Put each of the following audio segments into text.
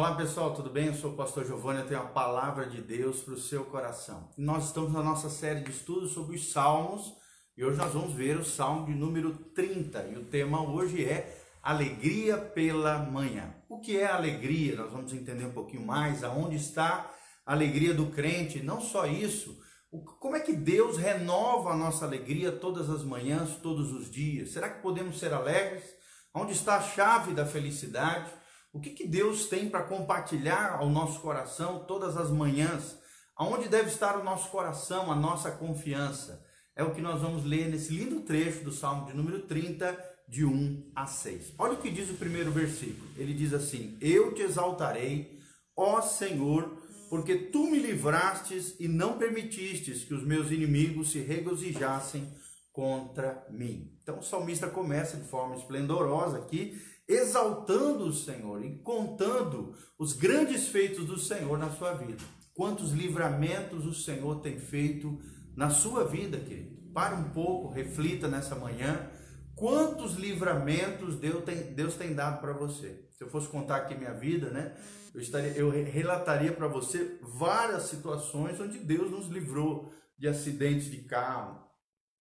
Olá pessoal, tudo bem? Eu sou o pastor Giovanni, eu tenho a palavra de Deus para o seu coração. Nós estamos na nossa série de estudos sobre os Salmos e hoje nós vamos ver o Salmo de número 30 e o tema hoje é Alegria pela Manhã. O que é alegria? Nós vamos entender um pouquinho mais aonde está a alegria do crente, não só isso, como é que Deus renova a nossa alegria todas as manhãs, todos os dias? Será que podemos ser alegres? Onde está a chave da felicidade? O que, que Deus tem para compartilhar ao nosso coração todas as manhãs? Aonde deve estar o nosso coração, a nossa confiança? É o que nós vamos ler nesse lindo trecho do Salmo de número 30, de 1 a 6. Olha o que diz o primeiro versículo. Ele diz assim: Eu te exaltarei, ó Senhor, porque tu me livrastes e não permitistes que os meus inimigos se regozijassem contra mim. Então o salmista começa de forma esplendorosa aqui, exaltando o Senhor e contando os grandes feitos do Senhor na sua vida. Quantos livramentos o Senhor tem feito na sua vida, querido. Para um pouco, reflita nessa manhã. Quantos livramentos Deus tem, Deus tem dado para você? Se eu fosse contar aqui minha vida, né? Eu, estaria, eu relataria para você várias situações onde Deus nos livrou de acidentes de carro,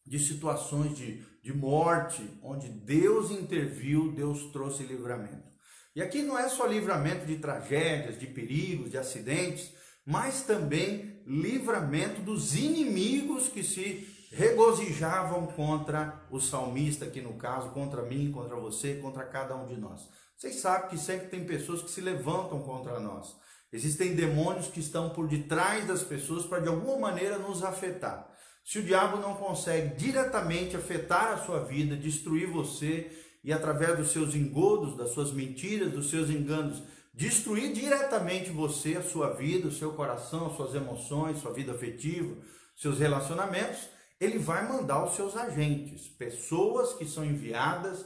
de situações de, de morte, onde Deus interviu, Deus trouxe livramento. E aqui não é só livramento de tragédias, de perigos, de acidentes, mas também livramento dos inimigos que se regozijavam contra o salmista, aqui no caso, contra mim, contra você, contra cada um de nós. Vocês sabem que sempre tem pessoas que se levantam contra nós. Existem demônios que estão por detrás das pessoas para de alguma maneira nos afetar. Se o diabo não consegue diretamente afetar a sua vida, destruir você e através dos seus engodos, das suas mentiras, dos seus enganos, destruir diretamente você, a sua vida, o seu coração, suas emoções, sua vida afetiva, seus relacionamentos, ele vai mandar os seus agentes, pessoas que são enviadas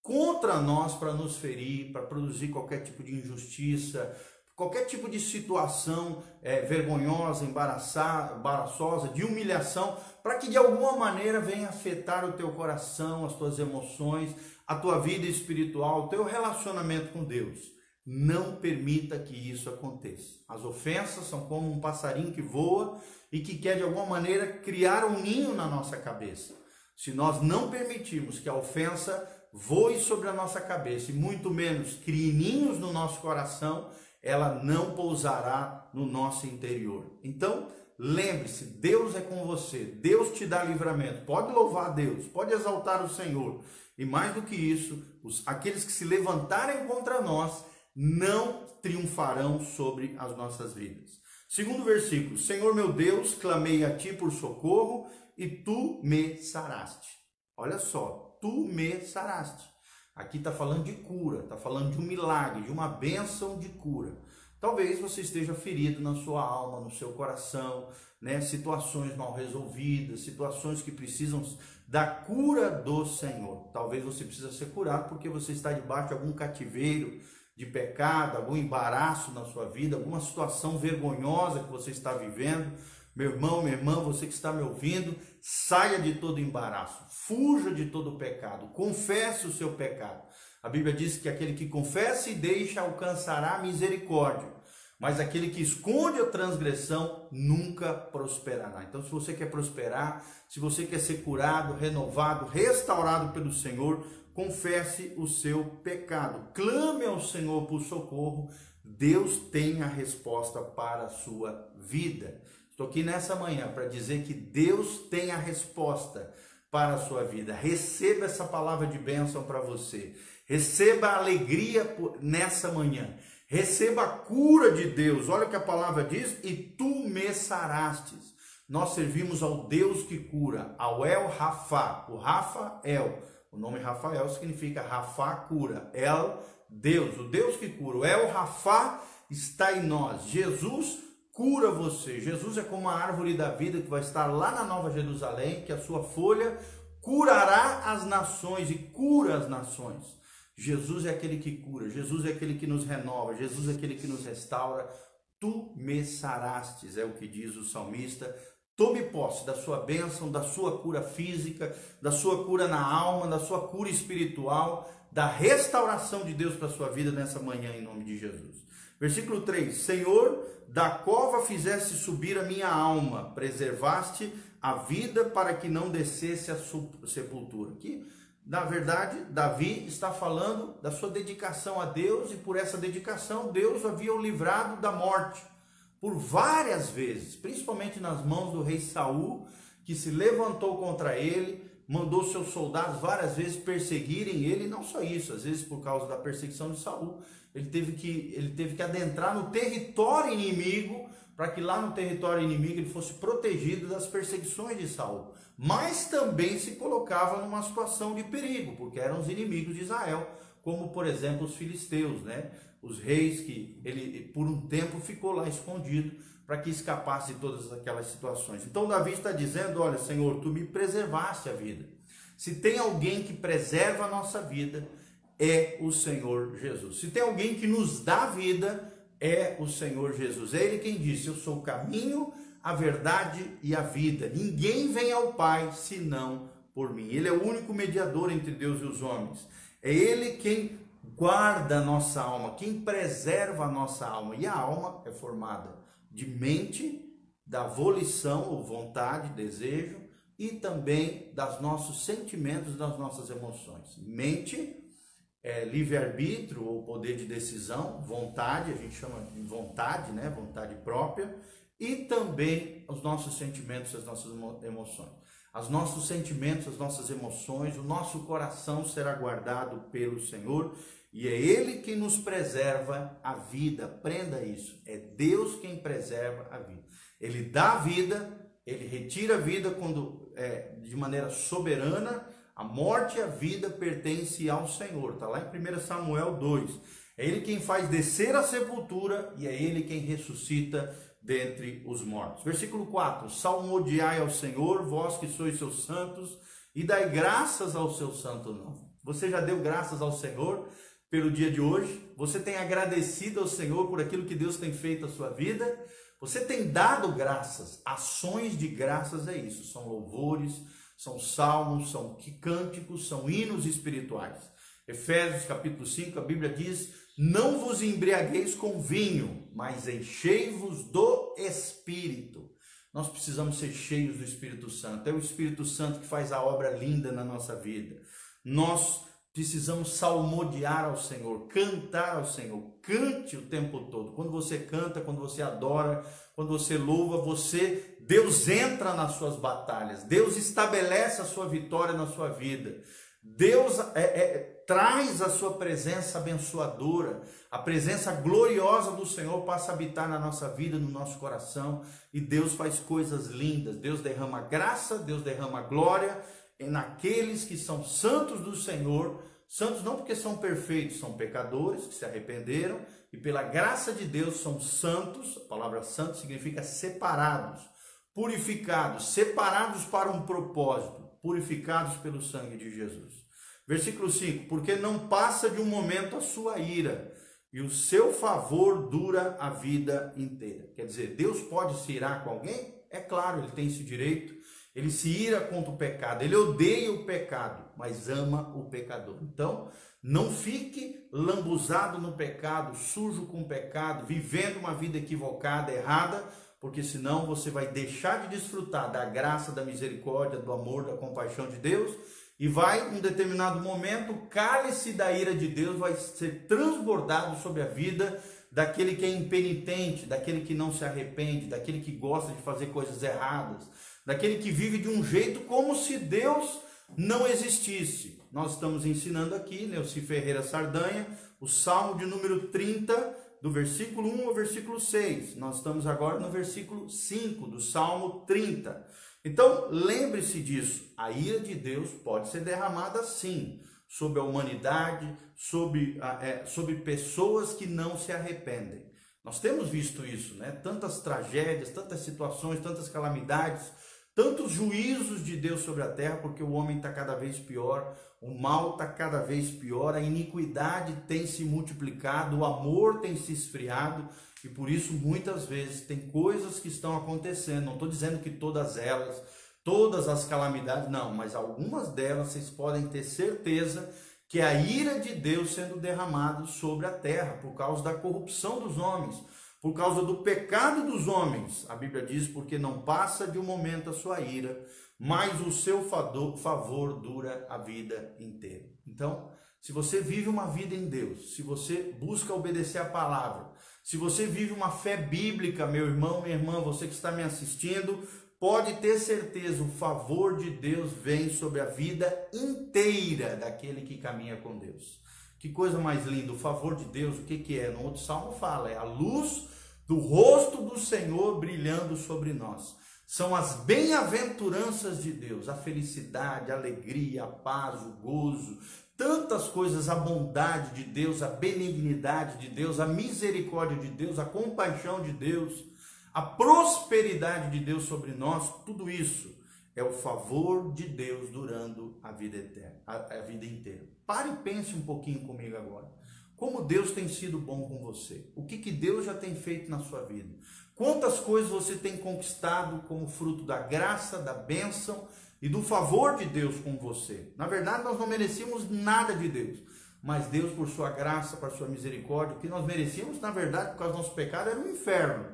contra nós para nos ferir, para produzir qualquer tipo de injustiça, qualquer tipo de situação é, vergonhosa, embaraçosa, de humilhação, para que de alguma maneira venha afetar o teu coração, as tuas emoções, a tua vida espiritual, o teu relacionamento com Deus. Não permita que isso aconteça. As ofensas são como um passarinho que voa e que quer de alguma maneira criar um ninho na nossa cabeça. Se nós não permitirmos que a ofensa voe sobre a nossa cabeça e muito menos crie ninhos no nosso coração, ela não pousará no nosso interior. Então, lembre-se, Deus é com você, Deus te dá livramento. Pode louvar Deus, pode exaltar o Senhor. E mais do que isso, os, aqueles que se levantarem contra nós não triunfarão sobre as nossas vidas. Segundo versículo: Senhor meu Deus, clamei a ti por socorro e tu me saraste. Olha só, tu me saraste. Aqui está falando de cura, está falando de um milagre, de uma bênção de cura. Talvez você esteja ferido na sua alma, no seu coração, né? situações mal resolvidas, situações que precisam da cura do Senhor. Talvez você precisa ser curado porque você está debaixo de algum cativeiro de pecado, algum embaraço na sua vida, alguma situação vergonhosa que você está vivendo. Meu irmão, minha irmã, você que está me ouvindo, saia de todo embaraço, fuja de todo pecado, confesse o seu pecado. A Bíblia diz que aquele que confessa e deixa alcançará misericórdia, mas aquele que esconde a transgressão nunca prosperará. Então, se você quer prosperar, se você quer ser curado, renovado, restaurado pelo Senhor, confesse o seu pecado, clame ao Senhor por socorro. Deus tem a resposta para a sua vida. Estou aqui nessa manhã para dizer que Deus tem a resposta para a sua vida. Receba essa palavra de bênção para você. Receba a alegria nessa manhã. Receba a cura de Deus. Olha o que a palavra diz: e tu me sarastes. Nós servimos ao Deus que cura, ao El Rafa. O Rafael, o nome Rafael significa Rafa cura. El, Deus, o Deus que cura. O El Rafa está em nós. Jesus cura você. Jesus é como a árvore da vida que vai estar lá na Nova Jerusalém, que a sua folha curará as nações e cura as nações. Jesus é aquele que cura, Jesus é aquele que nos renova, Jesus é aquele que nos restaura. Tu me sarastes, é o que diz o salmista. Tome posse da sua bênção, da sua cura física, da sua cura na alma, da sua cura espiritual, da restauração de Deus para a sua vida nessa manhã, em nome de Jesus. Versículo 3: Senhor, da cova fizeste subir a minha alma, preservaste a vida para que não descesse a sepultura. Aqui, na verdade, Davi está falando da sua dedicação a Deus e por essa dedicação Deus havia o livrado da morte por várias vezes, principalmente nas mãos do rei Saul, que se levantou contra ele, mandou seus soldados várias vezes perseguirem ele, e não só isso, às vezes por causa da perseguição de Saul, ele teve que, ele teve que adentrar no território inimigo para que lá no território inimigo ele fosse protegido das perseguições de Saul. Mas também se colocava numa situação de perigo, porque eram os inimigos de Israel, como por exemplo os filisteus, né? Os reis que ele por um tempo ficou lá escondido para que escapasse de todas aquelas situações. Então Davi está dizendo: Olha, Senhor, tu me preservaste a vida. Se tem alguém que preserva a nossa vida, é o Senhor Jesus. Se tem alguém que nos dá vida, é o Senhor Jesus. É Ele quem disse: Eu sou o caminho, a verdade e a vida. Ninguém vem ao Pai senão por mim. Ele é o único mediador entre Deus e os homens. É Ele quem guarda a nossa alma, quem preserva a nossa alma. E a alma é formada de mente, da volição ou vontade, desejo, e também dos nossos sentimentos, das nossas emoções. Mente é, livre-arbítrio ou poder de decisão, vontade, a gente chama de vontade, né? vontade própria, e também os nossos sentimentos, as nossas emoções. Os nossos sentimentos, as nossas emoções, o nosso coração será guardado pelo Senhor e é Ele quem nos preserva a vida. Aprenda isso. É Deus quem preserva a vida. Ele dá a vida, Ele retira a vida quando é, de maneira soberana a morte e a vida pertencem ao Senhor. Está lá em 1 Samuel 2. É Ele quem faz descer a sepultura e é Ele quem ressuscita dentre os mortos. Versículo 4: Salmodiai ao Senhor, vós que sois seus santos, e dai graças ao seu santo nome. Você já deu graças ao Senhor pelo dia de hoje? Você tem agradecido ao Senhor por aquilo que Deus tem feito na sua vida? Você tem dado graças? Ações de graças é isso, são louvores, são salmos, são cânticos, são hinos espirituais. Efésios capítulo 5, a Bíblia diz: Não vos embriagueis com vinho, mas enchei-vos do Espírito. Nós precisamos ser cheios do Espírito Santo. É o Espírito Santo que faz a obra linda na nossa vida. Nós precisamos salmodiar ao Senhor, cantar ao Senhor. Cante o tempo todo. Quando você canta, quando você adora, quando você louva, você Deus entra nas suas batalhas, Deus estabelece a sua vitória na sua vida, Deus é, é, traz a sua presença abençoadora, a presença gloriosa do Senhor passa a habitar na nossa vida, no nosso coração, e Deus faz coisas lindas, Deus derrama graça, Deus derrama glória naqueles que são santos do Senhor, santos não porque são perfeitos, são pecadores que se arrependeram. E pela graça de Deus são santos, a palavra santo significa separados purificados, separados para um propósito, purificados pelo sangue de Jesus. Versículo 5: Porque não passa de um momento a sua ira, e o seu favor dura a vida inteira. Quer dizer, Deus pode se irar com alguém? É claro, ele tem esse direito. Ele se ira contra o pecado, ele odeia o pecado, mas ama o pecador. Então, não fique lambuzado no pecado, sujo com o pecado, vivendo uma vida equivocada, errada, porque senão você vai deixar de desfrutar da graça, da misericórdia, do amor, da compaixão de Deus e vai, em determinado momento, o cálice da ira de Deus vai ser transbordado sobre a vida daquele que é impenitente, daquele que não se arrepende, daquele que gosta de fazer coisas erradas, daquele que vive de um jeito como se Deus não existisse. Nós estamos ensinando aqui, Neuci Ferreira Sardanha, o Salmo de número 30, do versículo 1 ao versículo 6. Nós estamos agora no versículo 5 do Salmo 30. Então, lembre-se disso. A ira de Deus pode ser derramada sim sobre a humanidade, sobre, é, sobre pessoas que não se arrependem. Nós temos visto isso, né? Tantas tragédias, tantas situações, tantas calamidades, tantos juízos de Deus sobre a terra, porque o homem está cada vez pior, o mal está cada vez pior, a iniquidade tem se multiplicado, o amor tem se esfriado e por isso muitas vezes tem coisas que estão acontecendo. Não estou dizendo que todas elas, todas as calamidades, não, mas algumas delas vocês podem ter certeza que é a ira de Deus sendo derramado sobre a terra por causa da corrupção dos homens, por causa do pecado dos homens. A Bíblia diz: porque não passa de um momento a sua ira, mas o seu favor dura a vida inteira. Então, se você vive uma vida em Deus, se você busca obedecer a palavra, se você vive uma fé bíblica, meu irmão, minha irmã, você que está me assistindo, pode ter certeza, o favor de Deus vem sobre a vida inteira daquele que caminha com Deus. Que coisa mais linda, o favor de Deus, o que, que é? No outro salmo fala, é a luz do rosto do Senhor brilhando sobre nós. São as bem-aventuranças de Deus, a felicidade, a alegria, a paz, o gozo, tantas coisas, a bondade de Deus, a benignidade de Deus, a misericórdia de Deus, a compaixão de Deus, a prosperidade de Deus sobre nós, tudo isso é o favor de Deus durando a vida eterna, a, a vida inteira. Pare e pense um pouquinho comigo agora. Como Deus tem sido bom com você? O que, que Deus já tem feito na sua vida? Quantas coisas você tem conquistado como fruto da graça, da bênção e do favor de Deus com você. Na verdade, nós não merecíamos nada de Deus, mas Deus, por sua graça, por sua misericórdia, o que nós merecíamos, na verdade, por causa do nosso pecado, era o um inferno.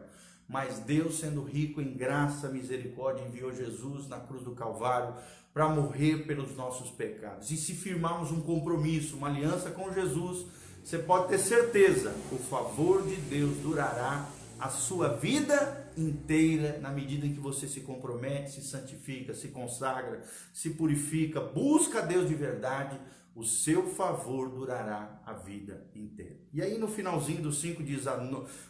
Mas Deus, sendo rico em graça, misericórdia, enviou Jesus na cruz do Calvário para morrer pelos nossos pecados. E se firmarmos um compromisso, uma aliança com Jesus, você pode ter certeza, o favor de Deus durará a sua vida inteira na medida em que você se compromete, se santifica, se consagra, se purifica, busca Deus de verdade, o seu favor durará a vida inteira. E aí no finalzinho do 5 diz: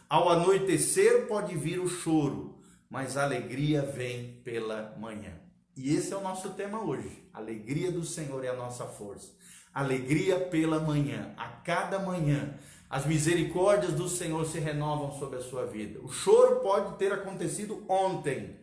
Ao anoitecer pode vir o choro, mas a alegria vem pela manhã. E esse é o nosso tema hoje. A alegria do Senhor é a nossa força. Alegria pela manhã, a cada manhã as misericórdias do Senhor se renovam sobre a sua vida. O choro pode ter acontecido ontem.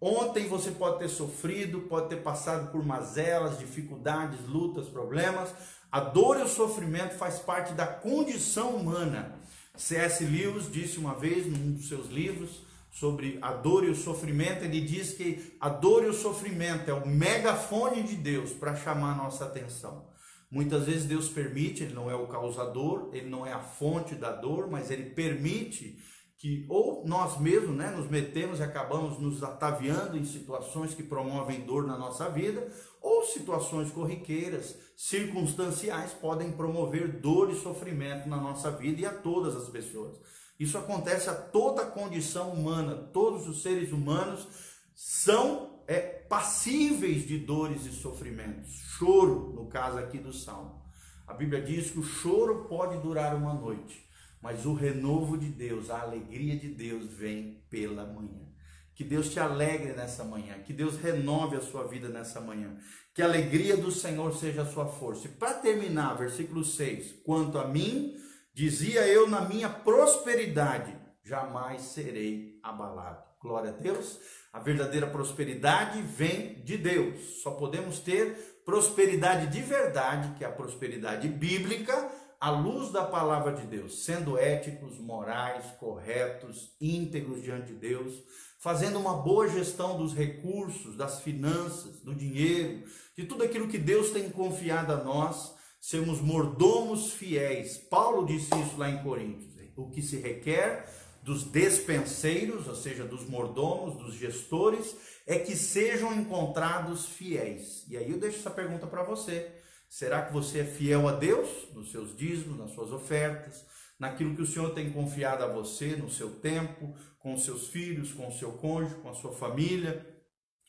Ontem você pode ter sofrido, pode ter passado por mazelas, dificuldades, lutas, problemas. A dor e o sofrimento faz parte da condição humana. C.S. Lewis disse uma vez num dos seus livros sobre a dor e o sofrimento, ele diz que a dor e o sofrimento é o megafone de Deus para chamar a nossa atenção. Muitas vezes Deus permite, Ele não é o causador, Ele não é a fonte da dor, mas Ele permite que ou nós mesmos né, nos metemos e acabamos nos ataviando em situações que promovem dor na nossa vida, ou situações corriqueiras, circunstanciais, podem promover dor e sofrimento na nossa vida e a todas as pessoas. Isso acontece a toda condição humana, todos os seres humanos são é, passíveis de dores e sofrimentos. Choro, no caso aqui do Salmo. A Bíblia diz que o choro pode durar uma noite, mas o renovo de Deus, a alegria de Deus vem pela manhã. Que Deus te alegre nessa manhã, que Deus renove a sua vida nessa manhã, que a alegria do Senhor seja a sua força. E para terminar, versículo 6: Quanto a mim, dizia eu na minha prosperidade, jamais serei abalado. Glória a Deus. A verdadeira prosperidade vem de Deus. Só podemos ter prosperidade de verdade, que é a prosperidade bíblica, à luz da palavra de Deus, sendo éticos, morais, corretos, íntegros diante de Deus, fazendo uma boa gestão dos recursos, das finanças, do dinheiro, de tudo aquilo que Deus tem confiado a nós, sermos mordomos fiéis. Paulo disse isso lá em Coríntios. O que se requer dos despenseiros, ou seja, dos mordomos, dos gestores, é que sejam encontrados fiéis. E aí eu deixo essa pergunta para você. Será que você é fiel a Deus nos seus dízimos, nas suas ofertas, naquilo que o Senhor tem confiado a você, no seu tempo, com os seus filhos, com o seu cônjuge, com a sua família,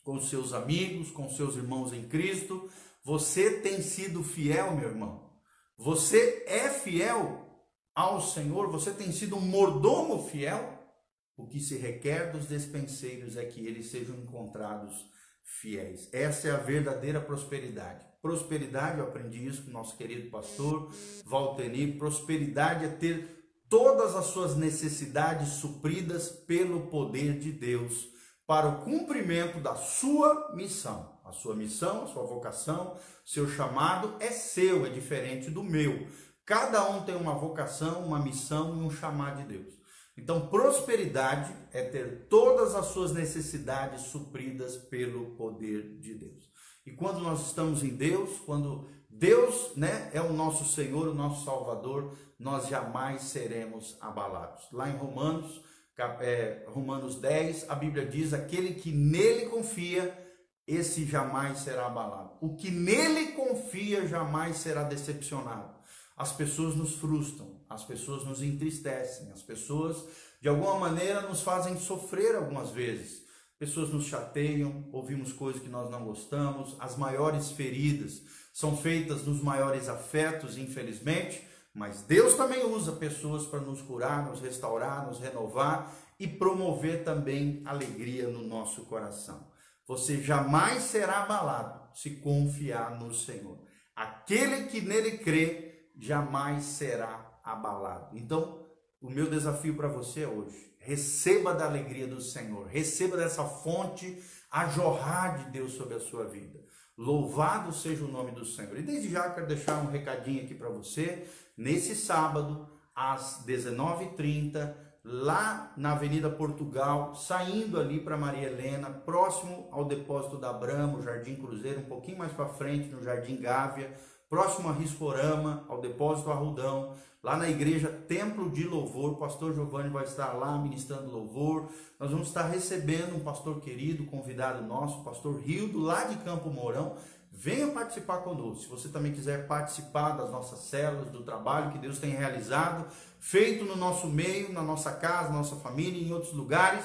com os seus amigos, com os seus irmãos em Cristo? Você tem sido fiel, meu irmão? Você é fiel ao Senhor, você tem sido um mordomo fiel? O que se requer dos despenseiros é que eles sejam encontrados fiéis. Essa é a verdadeira prosperidade. Prosperidade, eu aprendi isso com o nosso querido pastor Valteni. Prosperidade é ter todas as suas necessidades supridas pelo poder de Deus para o cumprimento da sua missão. A sua missão, a sua vocação, seu chamado é seu, é diferente do meu. Cada um tem uma vocação, uma missão e um chamado de Deus. Então, prosperidade é ter todas as suas necessidades supridas pelo poder de Deus. E quando nós estamos em Deus, quando Deus, né, é o nosso Senhor, o nosso Salvador, nós jamais seremos abalados. Lá em Romanos, é, Romanos 10, a Bíblia diz: aquele que nele confia, esse jamais será abalado. O que nele confia jamais será decepcionado. As pessoas nos frustram, as pessoas nos entristecem, as pessoas de alguma maneira nos fazem sofrer algumas vezes. Pessoas nos chateiam, ouvimos coisas que nós não gostamos, as maiores feridas são feitas nos maiores afetos, infelizmente, mas Deus também usa pessoas para nos curar, nos restaurar, nos renovar e promover também alegria no nosso coração. Você jamais será abalado se confiar no Senhor. Aquele que nele crê jamais será abalado. Então, o meu desafio para você é hoje, receba da alegria do Senhor, receba dessa fonte a jorrar de Deus sobre a sua vida. Louvado seja o nome do Senhor. E desde já quero deixar um recadinho aqui para você. Nesse sábado, às 19h30, lá na Avenida Portugal, saindo ali para Maria Helena, próximo ao depósito da Brama, o Jardim Cruzeiro, um pouquinho mais para frente, no Jardim Gávea, próximo a Riscorama, ao depósito Arrudão, lá na igreja Templo de Louvor, o pastor Giovanni vai estar lá ministrando louvor. Nós vamos estar recebendo um pastor querido, convidado nosso, pastor Rildo, lá de Campo Mourão. Venha participar conosco. Se você também quiser participar das nossas células, do trabalho que Deus tem realizado, feito no nosso meio, na nossa casa, na nossa família, em outros lugares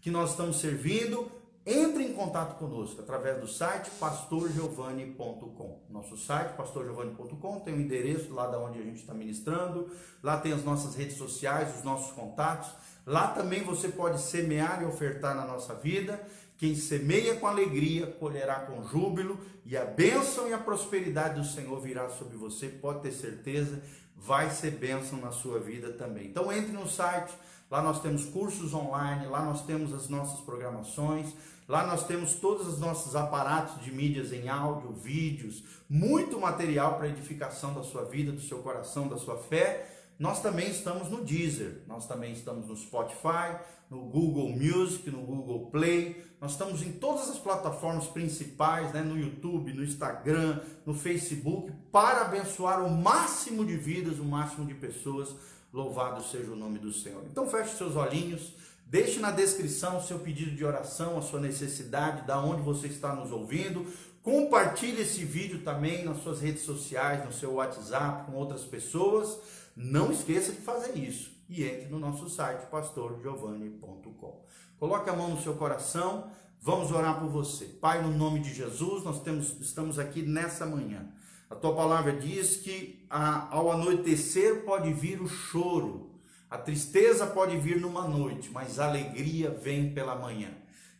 que nós estamos servindo, entre em contato conosco através do site pastorgiovanni.com. Nosso site pastorgiovanni.com tem o endereço lá da onde a gente está ministrando, lá tem as nossas redes sociais, os nossos contatos. Lá também você pode semear e ofertar na nossa vida. Quem semeia com alegria, colherá com júbilo, e a bênção e a prosperidade do Senhor virá sobre você, pode ter certeza, vai ser bênção na sua vida também. Então entre no site, lá nós temos cursos online, lá nós temos as nossas programações, Lá nós temos todos os nossos aparatos de mídias em áudio, vídeos, muito material para edificação da sua vida, do seu coração, da sua fé. Nós também estamos no Deezer, nós também estamos no Spotify, no Google Music, no Google Play. Nós estamos em todas as plataformas principais, né, no YouTube, no Instagram, no Facebook, para abençoar o máximo de vidas, o máximo de pessoas. Louvado seja o nome do Senhor. Então feche seus olhinhos. Deixe na descrição o seu pedido de oração, a sua necessidade, da onde você está nos ouvindo. Compartilhe esse vídeo também nas suas redes sociais, no seu WhatsApp, com outras pessoas. Não esqueça de fazer isso. E entre no nosso site, pastorgiovanni.com. Coloque a mão no seu coração. Vamos orar por você. Pai, no nome de Jesus, nós temos, estamos aqui nessa manhã. A tua palavra diz que a, ao anoitecer pode vir o choro a tristeza pode vir numa noite, mas a alegria vem pela manhã.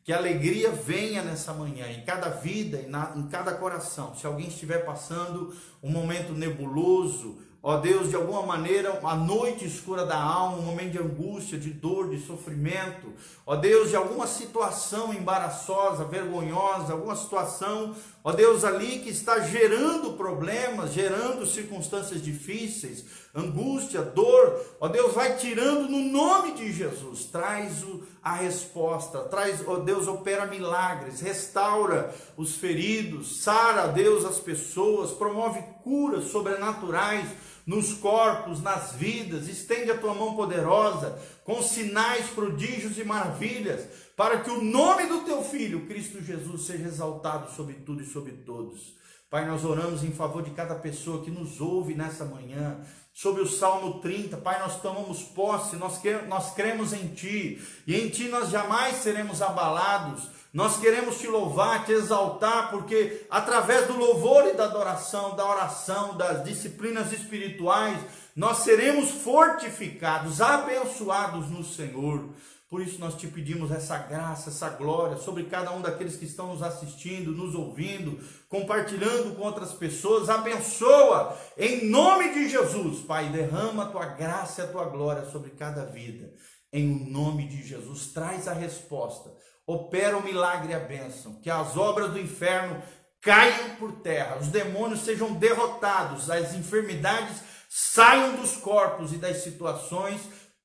Que a alegria venha nessa manhã, em cada vida, em cada coração. Se alguém estiver passando um momento nebuloso, ó Deus, de alguma maneira, a noite escura da alma, um momento de angústia, de dor, de sofrimento, ó Deus, de alguma situação embaraçosa, vergonhosa, alguma situação, ó Deus, ali que está gerando problemas, gerando circunstâncias difíceis, angústia, dor, ó Deus, vai tirando no nome de Jesus, traz o, a resposta, traz, ó Deus, opera milagres, restaura os feridos, sara, Deus, as pessoas, promove curas sobrenaturais nos corpos, nas vidas, estende a tua mão poderosa, com sinais, prodígios e maravilhas, para que o nome do teu filho, Cristo Jesus, seja exaltado sobre tudo e sobre todos. Pai, nós oramos em favor de cada pessoa que nos ouve nessa manhã, sobre o Salmo 30. Pai, nós tomamos posse, nós, nós cremos em Ti, e em Ti nós jamais seremos abalados nós queremos te louvar, te exaltar, porque através do louvor e da adoração, da oração, das disciplinas espirituais, nós seremos fortificados, abençoados no Senhor. Por isso nós te pedimos essa graça, essa glória sobre cada um daqueles que estão nos assistindo, nos ouvindo, compartilhando com outras pessoas. Abençoa em nome de Jesus, Pai. Derrama a tua graça e a tua glória sobre cada vida. Em o nome de Jesus, traz a resposta opera o milagre e a bênção, que as obras do inferno caiam por terra, os demônios sejam derrotados, as enfermidades saiam dos corpos e das situações,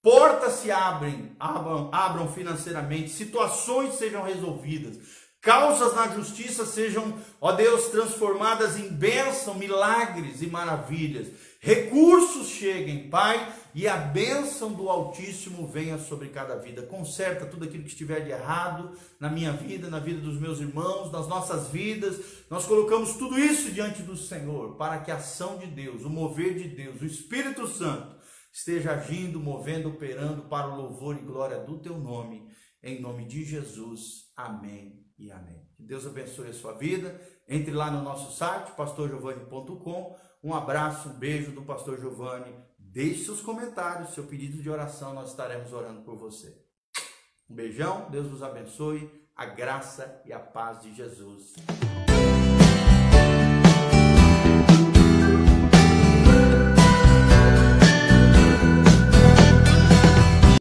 portas se abrem, abram, abram financeiramente, situações sejam resolvidas, Causas na justiça sejam, ó Deus, transformadas em bênção, milagres e maravilhas. Recursos cheguem, Pai, e a bênção do Altíssimo venha sobre cada vida. Conserta tudo aquilo que estiver de errado na minha vida, na vida dos meus irmãos, nas nossas vidas. Nós colocamos tudo isso diante do Senhor, para que a ação de Deus, o mover de Deus, o Espírito Santo, esteja agindo, movendo, operando para o louvor e glória do teu nome. Em nome de Jesus. Amém e amém. Que Deus abençoe a sua vida. Entre lá no nosso site, pastorgiovanni.com. Um abraço, um beijo do pastor Giovanni. Deixe seus comentários, seu pedido de oração, nós estaremos orando por você. Um beijão, Deus vos abençoe, a graça e a paz de Jesus.